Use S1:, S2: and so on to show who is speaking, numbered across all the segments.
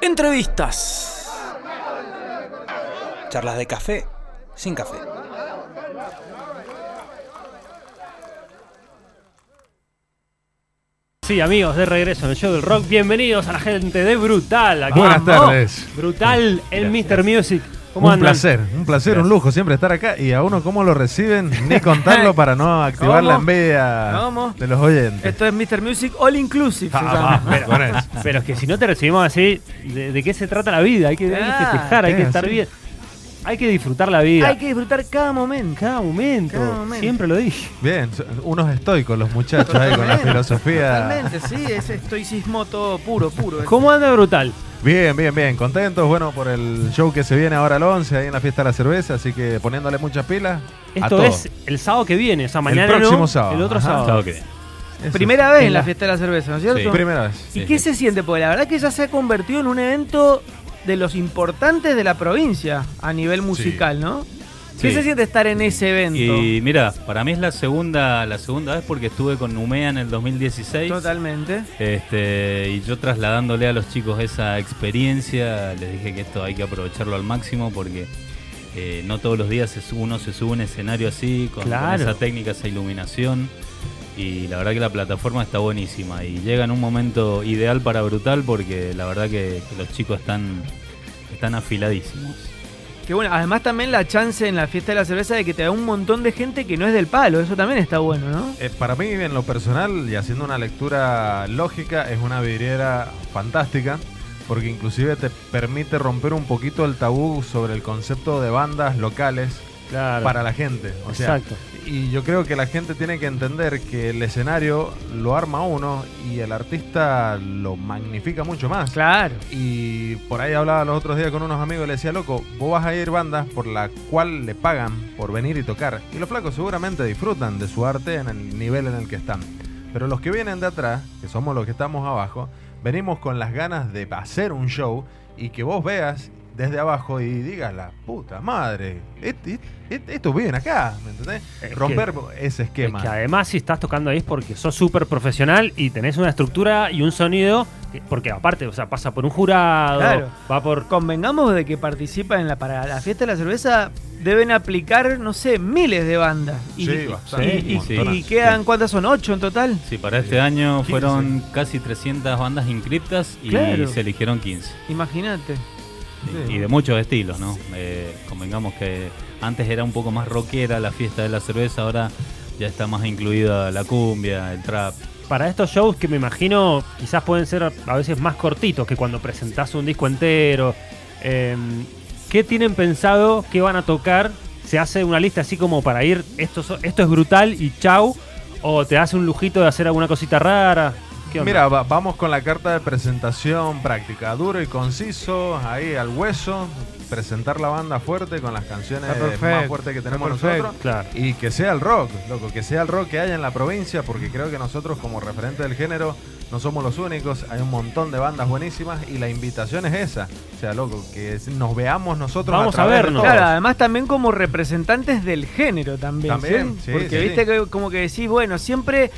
S1: Entrevistas. Charlas de café sin café.
S2: Sí, amigos, de regreso en el show del rock. Bienvenidos a la gente de Brutal. Aquí
S3: Buenas
S2: vamos.
S3: tardes.
S2: Brutal en. Mr. Music. ¿Cómo
S3: Un
S2: andan?
S3: placer, un placer, un lujo siempre estar acá y a uno cómo lo reciben, ni contarlo para no activar la envidia
S4: ¿Cómo?
S3: de los oyentes.
S4: Esto es Mr. Music All Inclusive.
S3: Ah, va.
S2: Pero es que si no te recibimos así, ¿de, de qué se trata la vida? Hay que, hay que
S4: Ah,
S2: festejar, hay que estar
S3: sí.
S2: bien. Hay que disfrutar la vida.
S4: Hay que disfrutar cada momento.
S2: Cada momento.
S4: Cada momento.
S2: Siempre lo dije.
S3: Bien, unos estoicos los muchachos ahí con la filosofía.
S4: Totalmente, sí, es estoicismo todo puro, puro.
S2: ¿Cómo anda Brutal?
S3: Bien, bien, bien, contentos, bueno, por el show que se viene ahora al 11 ahí en la fiesta de la cerveza, así que poniéndole muchas pilas. a
S2: Esto
S3: todo.
S2: es el sábado que viene, o sea, mañana
S3: próximo
S2: no,
S3: sábado,
S2: el otro
S3: ajá.
S2: sábado.
S5: Sábado que viene.
S3: Eso.
S4: Primera vez
S2: En
S4: la
S2: la-
S4: fiesta de la cerveza, ¿no es cierto?
S5: Sí.
S3: Primera vez.
S4: ¿Y
S5: Sí,
S4: qué
S5: sí.
S4: se siente? Porque la verdad que ya se ha convertido en un evento de los importantes de la provincia a nivel musical, ¿no? ¿Qué se siente estar en ese evento?
S5: Y mira, para mí es la segunda, la segunda vez porque estuve con Numea en el 2016.
S4: Totalmente.
S5: Este, y yo trasladándole a los chicos esa experiencia, les dije que esto hay que aprovecharlo al máximo porque eh, no todos los días uno se sube a un escenario así, con, esa técnica, esa iluminación. Y la verdad que la plataforma está buenísima y llega en un momento ideal para Brutal porque la verdad que, que los chicos están, están afiladísimos.
S4: Bueno, además también la chance en la fiesta de la cerveza de que te da un montón de gente que no es del palo, eso también está bueno, ¿no?
S3: Eh, para mí, en lo personal, y haciendo una lectura lógica, es una vidriera fantástica, porque inclusive te permite romper un poquito el tabú sobre el concepto de bandas locales
S2: Claro.
S3: para la gente. O sea,
S2: Exacto.
S3: y yo creo que la gente tiene que entender que el escenario lo arma uno y el artista lo magnifica mucho más.
S4: Claro.
S3: Y por ahí hablaba los otros días con unos amigos y le decía, loco, vos vas a ir bandas por la cual le pagan por venir y tocar. Y los flacos seguramente disfrutan de su arte en el nivel en el que están. Pero los que vienen de atrás, que somos los que estamos abajo, venimos con las ganas de hacer un show y que vos veas desde abajo y digas, la puta madre, et- et- et- esto viene acá, ¿me entendés?
S2: Es
S3: Romper ese
S2: Es
S3: esquema.
S2: que además si estás tocando ahí es porque sos súper profesional y tenés una estructura y un sonido, que- porque aparte, o sea, pasa por un jurado,
S4: Claro.
S2: va por...
S4: Convengamos de que participan en la para la fiesta de la cerveza deben aplicar, no sé, miles de bandas. Y,
S3: Sí, bastante,
S4: y-
S5: sí.
S4: y quedan, ¿cuántas son? ¿Ocho en total?
S5: Sí, para este año
S3: 15.
S5: fueron casi 300 bandas inscriptas y
S4: Claro.
S5: se eligieron 15.
S4: Imagínate.
S5: Y, y de muchos estilos, ¿no? Eh, convengamos que antes era un poco más rockera la fiesta de la cerveza, ahora ya está más incluida la cumbia, el trap.
S2: Para estos shows que me imagino quizás pueden ser a veces más cortitos que cuando presentás un disco entero, eh, ¿qué tienen pensado? ¿Qué van a tocar? ¿Se hace una lista así como para ir, esto es brutal y chau? ¿O te hace un lujito de hacer alguna cosita rara? ¿Qué onda?
S3: Mira, va- vamos con la carta de presentación práctica, duro y conciso, ahí al hueso, presentar la banda fuerte con las canciones
S4: perfecto,
S3: más fuertes que tenemos
S4: perfecto.
S3: nosotros.
S2: Claro.
S3: Y que sea el rock, loco, que sea el rock que haya en la provincia, porque creo que nosotros como referente del género no somos los únicos, hay un montón de bandas buenísimas y la invitación es esa, o sea, loco, que nos veamos nosotros.
S2: Vamos a vernos.
S3: todos.
S4: Claro, además también como representantes del género también.
S3: También,
S4: ¿sí?
S3: sí,
S4: Porque
S3: sí,
S4: viste
S3: sí.
S4: que como que decís, bueno, siempre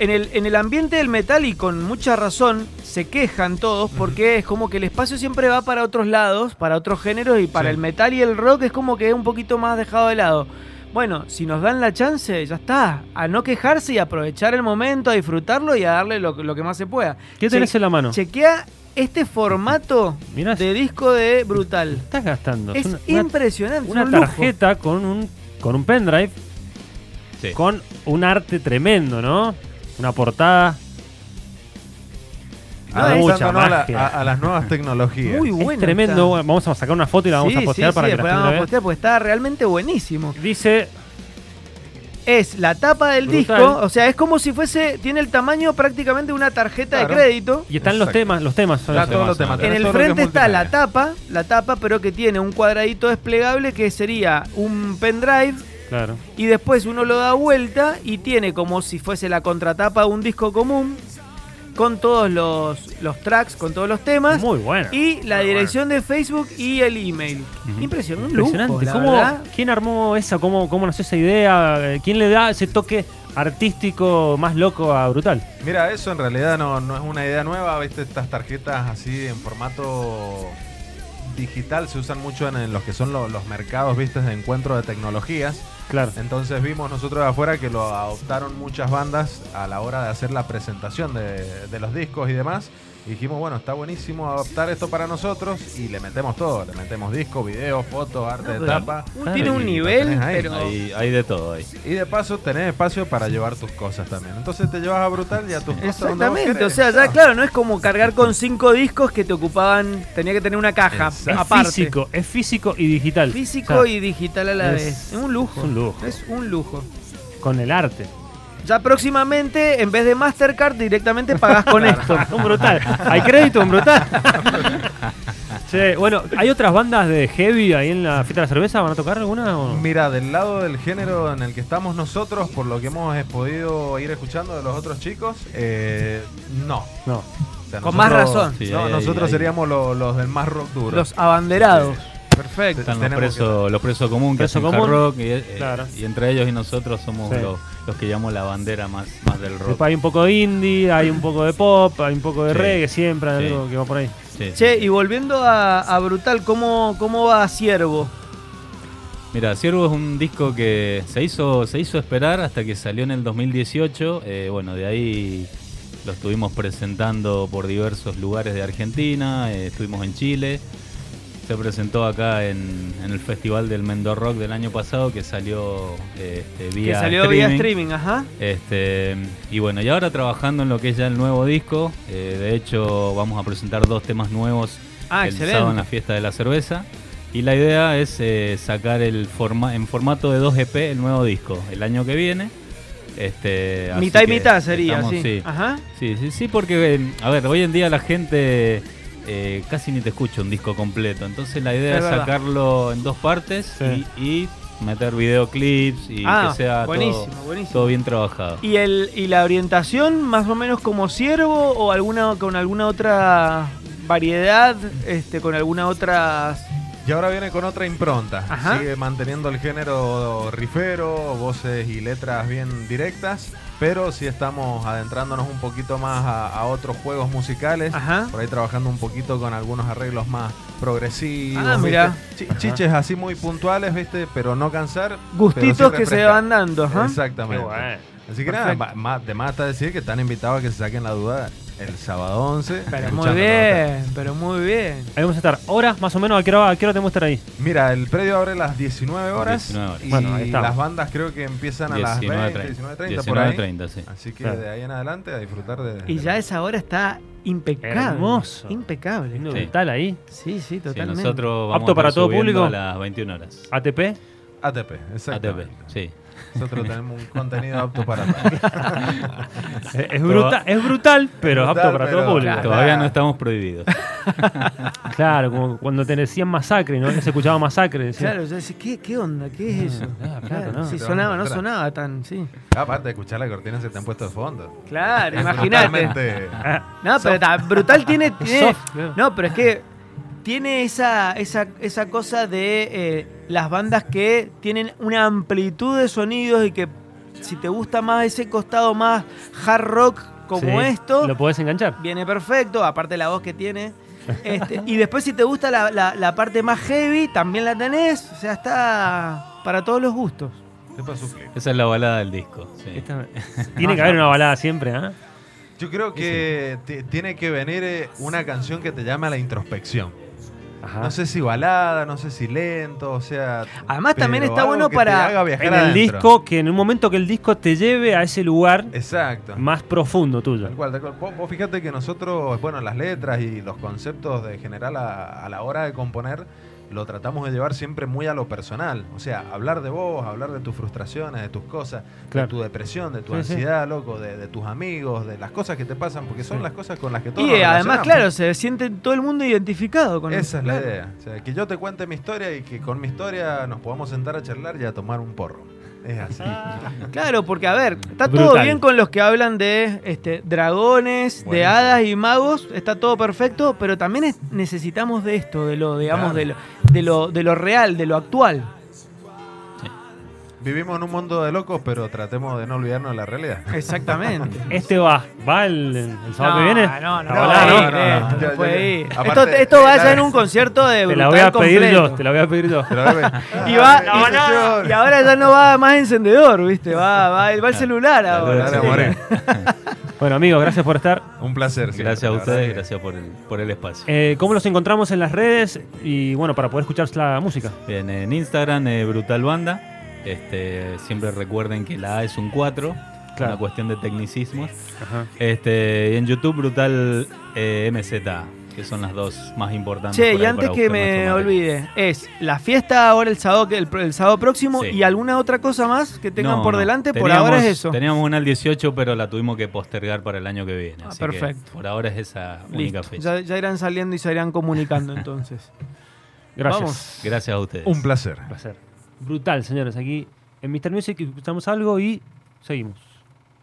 S4: en el, en el ambiente del metal y con mucha razón se quejan todos porque es como que el espacio siempre va para otros lados, para otros géneros y para
S3: Sí.
S4: el metal y el rock es como que es un poquito más dejado de lado. Bueno, si nos dan la chance, ya está. A no quejarse y aprovechar el momento, a disfrutarlo y a darle lo, lo que más se pueda.
S2: ¿Qué tenés
S4: Che-
S2: en la mano?
S4: Chequea este formato
S2: Mirá,
S4: de disco de Brutal.
S2: estás gastando.
S4: Es
S2: una,
S4: impresionante. es
S2: una
S4: un lujo.
S2: tarjeta con un, con un pendrive,
S5: Sí.
S2: con un arte tremendo, ¿no? Una portada.
S4: No,
S2: Ah,
S4: es-
S2: mucha
S3: Adaptándonos a, la-
S2: magia.
S3: a- a las nuevas tecnologías.
S4: Muy
S2: Es
S4: bueno.
S2: tremendo.
S4: está.
S2: Vamos a sacar una foto y la vamos
S4: Sí,
S2: a postear
S4: sí,
S2: para
S4: sí,
S2: que la
S4: vamos
S2: la
S4: a postear porque está realmente buenísimo.
S2: Dice,
S4: Es la tapa del
S2: Brutal.
S4: disco, o sea, es como si fuese, tiene el tamaño prácticamente de una tarjeta
S3: Claro.
S4: de crédito.
S2: y están los temas, los temas son
S3: los.
S5: En
S4: el
S3: es
S4: frente está la tapa, la tapa, pero que tiene un cuadradito desplegable que sería un pendrive
S2: Claro.
S4: y después uno lo da vuelta y tiene como si fuese la contratapa de un disco común con todos los, los tracks, con todos los temas.
S2: Muy bueno.
S4: Y la dirección de Facebook y el email. Impresionante, lujo,
S2: Impresionante.
S4: la
S2: ¿Cómo,
S4: verdad.
S2: ¿Quién armó esa? ¿Cómo, ¿Cómo nació esa idea? Eh, ¿Quién le da ese toque artístico más loco a brutal.
S3: Mira, eso en realidad no, no es una idea nueva, viste, estas tarjetas así en formato digital se usan mucho en, en los que son lo- los mercados, viste, de encuentro de tecnologías.
S2: Claro.
S3: Entonces vimos nosotros de afuera que lo adoptaron muchas bandas a la hora de hacer la presentación de, de los discos y demás. Y dijimos, bueno, está buenísimo adoptar esto para nosotros y le metemos todo. Le metemos disco, video, fotos, arte de
S4: pero-
S3: tapa.
S4: Tiene un nivel,
S3: ahí.
S4: pero.
S5: Hay, hay de todo ahí.
S3: Y de paso tenés espacio para llevar tus cosas también. Entonces te llevas a Brutal y a tus cosas
S4: Exactamente, o sea, ya claro, no es como cargar con cinco discos que te ocupaban, tenía que tener una caja
S3: Exacto.
S2: Es
S4: aparte.
S2: físico, es físico y digital.
S4: Físico
S2: O sea,
S4: y digital a la
S2: es-
S4: vez. Es un lujo.
S2: es un lujo.
S4: Es un lujo.
S2: Con el arte.
S4: Ya próximamente, en vez de Mastercard, directamente pagás con esto.
S2: un brutal. Hay crédito, un brutal. Che, bueno, ¿hay otras bandas de heavy ahí en la fiesta de la cerveza? ¿Van a tocar alguna? o?
S3: Mira, del lado del género en el que estamos nosotros, por lo que hemos eh, podido ir escuchando de los otros chicos, eh, no.
S2: No.
S3: O sea,
S4: Con más razón.
S5: Sí,
S3: no, nosotros seríamos lo- los del más rock duro.
S4: Los abanderados. Perfecto.
S5: Están los presos, los presos comunes que hacen
S2: común.
S5: hard rock y, eh,
S2: Claro.
S5: y entre ellos y nosotros somos
S2: Sí.
S5: los, los que llamamos la bandera más, más del rock.
S2: Después hay un poco de indie, hay un poco de pop, hay un poco de
S5: Sí.
S2: reggae, siempre hay
S5: Sí.
S2: algo que va por ahí.
S5: Sí,
S4: Che, y volviendo a, a Brutal, ¿cómo, ¿cómo va Ciervo?
S5: Mira, Ciervo es un disco que se hizo, se hizo esperar hasta que salió en el 2018. Eh, bueno, de ahí lo estuvimos presentando por diversos lugares de Argentina, eh, estuvimos en Chile. Se presentó acá en, en el Festival del Mendo Rock del año pasado que salió este,
S4: Que
S5: vía
S4: salió vía streaming, ajá.
S5: Este, y bueno, y ahora trabajando en lo que es ya el nuevo disco. eh, de hecho, vamos a presentar dos temas nuevos
S4: Ah,
S5: el
S4: excelente.
S5: sábado en la fiesta de la cerveza. Y la idea es eh, sacar el forma en formato de 2 EP el nuevo disco el año que viene. Este,
S4: mitad y
S5: que
S4: mitad sería,
S5: estamos-
S4: sí.
S5: sí.
S4: Ajá.
S5: Sí, sí, sí, porque, eh, a ver, hoy en día la gente eh, casi ni te escucha un disco completo. Entonces la idea
S4: Es
S5: sacarlo en dos partes
S2: Sí.
S5: y, y meter videoclips y
S4: Ah,
S5: que sea
S4: buenísimo,
S5: todo,
S4: buenísimo.
S5: todo bien trabajado.
S4: ¿Y, el, ¿Y la orientación más o menos como Ciervo o alguna con alguna otra variedad, este, con alguna otra...
S3: Y ahora viene con otra impronta.
S4: Ajá.
S3: Sigue manteniendo el género rifero, voces y letras bien directas, pero sí estamos adentrándonos un poquito más a, a otros juegos musicales.
S4: Ajá.
S3: Por ahí trabajando un poquito con algunos arreglos más progresivos.
S4: Ah.
S3: Chi- Chiches así muy puntuales, ¿viste? Pero no cansar.
S4: Gustitos
S3: sí
S4: que se van dando, ajá.
S3: Exactamente.
S2: Qué bueno.
S3: Así que nada,
S4: Perfecto.
S3: de más está decir que están invitados a que se saquen la duda el sábado 11.
S4: Pero muy bien, pero muy bien.
S2: Ahí vamos a estar. ¿Horas más o menos? ¿A qué hora, a qué hora tenemos que estar ahí?
S3: Mira, el predio abre a las 19 horas.
S5: 19 horas.
S3: Y
S2: Bueno, ahí
S3: las bandas creo que empiezan a las 20, 19.30 por ahí.
S5: 19.30, sí.
S3: Así que
S2: Claro.
S3: de ahí en adelante a disfrutar de.
S4: Y ya esa hora está impecable.
S2: Hermoso.
S4: Impecable.
S5: Sí.
S2: brutal ahí.
S4: Sí, sí,
S5: Sí,
S4: totalmente.
S5: nosotros vamos
S2: ¿Apto
S5: a
S2: para todo público?
S5: A las 21 horas.
S2: ATP.
S3: ATP,
S5: ATP,
S3: exactamente.
S5: sí.
S3: Nosotros tenemos un contenido apto para todos.
S2: Eh, Es, brutal, es brutal, pero es apto para
S3: pero-
S2: todo público.
S3: Claro.
S5: Todavía no estamos prohibidos.
S2: Claro, como cuando te decían masacre, ¿no? Que se escuchaba masacre.
S4: Claro, yo decía, ¿qué, ¿qué onda? ¿Qué es eso?
S2: claro, claro, no.
S4: sí, sonaba, no sonaba tan, sí.
S3: Aparte de escuchar la cortina se te han puesto de fondo.
S4: Claro,
S3: Es
S4: imagínate.
S2: Ah,
S4: No, pero ta- Brutal tiene. tiene-
S2: soft, claro.
S4: no, pero es que tiene esa, esa, esa cosa de eh, las bandas que tienen una amplitud de sonidos y que si te gusta más ese costado más hard rock como
S2: sí,
S4: esto,
S2: Lo podés enganchar.
S4: viene perfecto, aparte la voz que tiene. Este, y después si te gusta la, la- la parte más heavy, también la tenés. O sea, está para todos los gustos.
S5: Esa es la balada del disco. sí.
S2: Esta- Tiene que haber una balada siempre, ¿ah?
S3: Yo creo que ti- tiene que venir eh, una canción que te llame a la introspección.
S2: Ajá.
S3: No sé si balada, no sé si lento, o sea.
S4: Además, también está bueno para-
S2: En el
S3: adentro.
S2: disco, que en un momento que el disco te lleve a ese lugar
S3: Exacto.
S2: más profundo tuyo.
S3: Tal cual, tal cual. Vos, vos fíjate que nosotros, bueno, las letras y los conceptos de general a, a la hora de componer, lo tratamos de llevar siempre muy a lo personal. O sea, hablar de vos, hablar de tus frustraciones, de tus cosas,
S2: Claro.
S3: de tu depresión, de tu
S2: Sí, sí.
S3: ansiedad, loco, de, de tus amigos, de las cosas que te pasan, porque son
S2: Sí.
S3: las cosas con las que todos
S4: Y
S3: nos
S4: además, claro, se siente todo el mundo identificado con
S3: Esa es la
S4: claro.
S3: idea. O sea, que yo te cuente mi historia y que con mi historia nos podamos sentar a charlar y a tomar un porro. Es así.
S4: Claro, porque a ver, está todo bien con los que hablan de este, dragones, de hadas y magos, está todo perfecto, pero también es- necesitamos de esto, de lo, digamos,
S3: Claro.
S4: de, lo, de, lo, de lo real, de lo actual.
S3: Vivimos en un mundo de locos, pero tratemos de no olvidarnos de la realidad.
S4: Exactamente.
S2: Este va, va el, el sábado que viene.
S4: No, no, no, no,
S2: ¿no?
S4: ir,
S3: no, no,
S4: esto
S3: no.
S4: no puede ir.
S3: Aparte,
S4: Esto, esto va a ser un concierto de
S2: Te la voy a pedir
S4: completo.
S2: yo, te la voy a pedir yo.
S4: Y, va, y,
S3: no.
S4: y ahora ya no va más encendedor, ¿viste? Va, va, va el celular ahora.
S2: Bueno, amigos, gracias por estar.
S3: Un placer. siempre,
S5: Gracias a ustedes,
S3: que-
S5: gracias por el, por el espacio.
S2: Eh, ¿Cómo los encontramos en las redes? Y bueno, para poder escuchar la música.
S5: Bien, en Instagram, eh, Brutal Banda. Este, siempre recuerden que la A es un 4,
S2: Claro.
S5: una cuestión de tecnicismos.
S2: Ajá.
S5: Este, y en YouTube, Brutal eh, MZA, que son las dos más importantes.
S4: Che, y antes que me
S5: material.
S4: olvide, es la fiesta ahora el sábado, que- el, el sábado próximo
S5: Sí.
S4: y alguna otra cosa más que tengan
S5: No,
S4: por
S5: no.
S4: delante, por ahora es eso.
S5: Teníamos una al 18, pero la tuvimos que postergar para el año que viene.
S4: Ah,
S5: así que
S4: perfecto.
S5: por ahora es esa única
S4: Listo.
S5: fecha.
S4: Ya, ya irán saliendo y se irán comunicando entonces.
S2: Gracias.
S4: Vamos.
S5: Gracias a ustedes.
S3: Un placer.
S2: Un placer. Brutal, señores. Aquí en Mr. Music escuchamos algo y seguimos.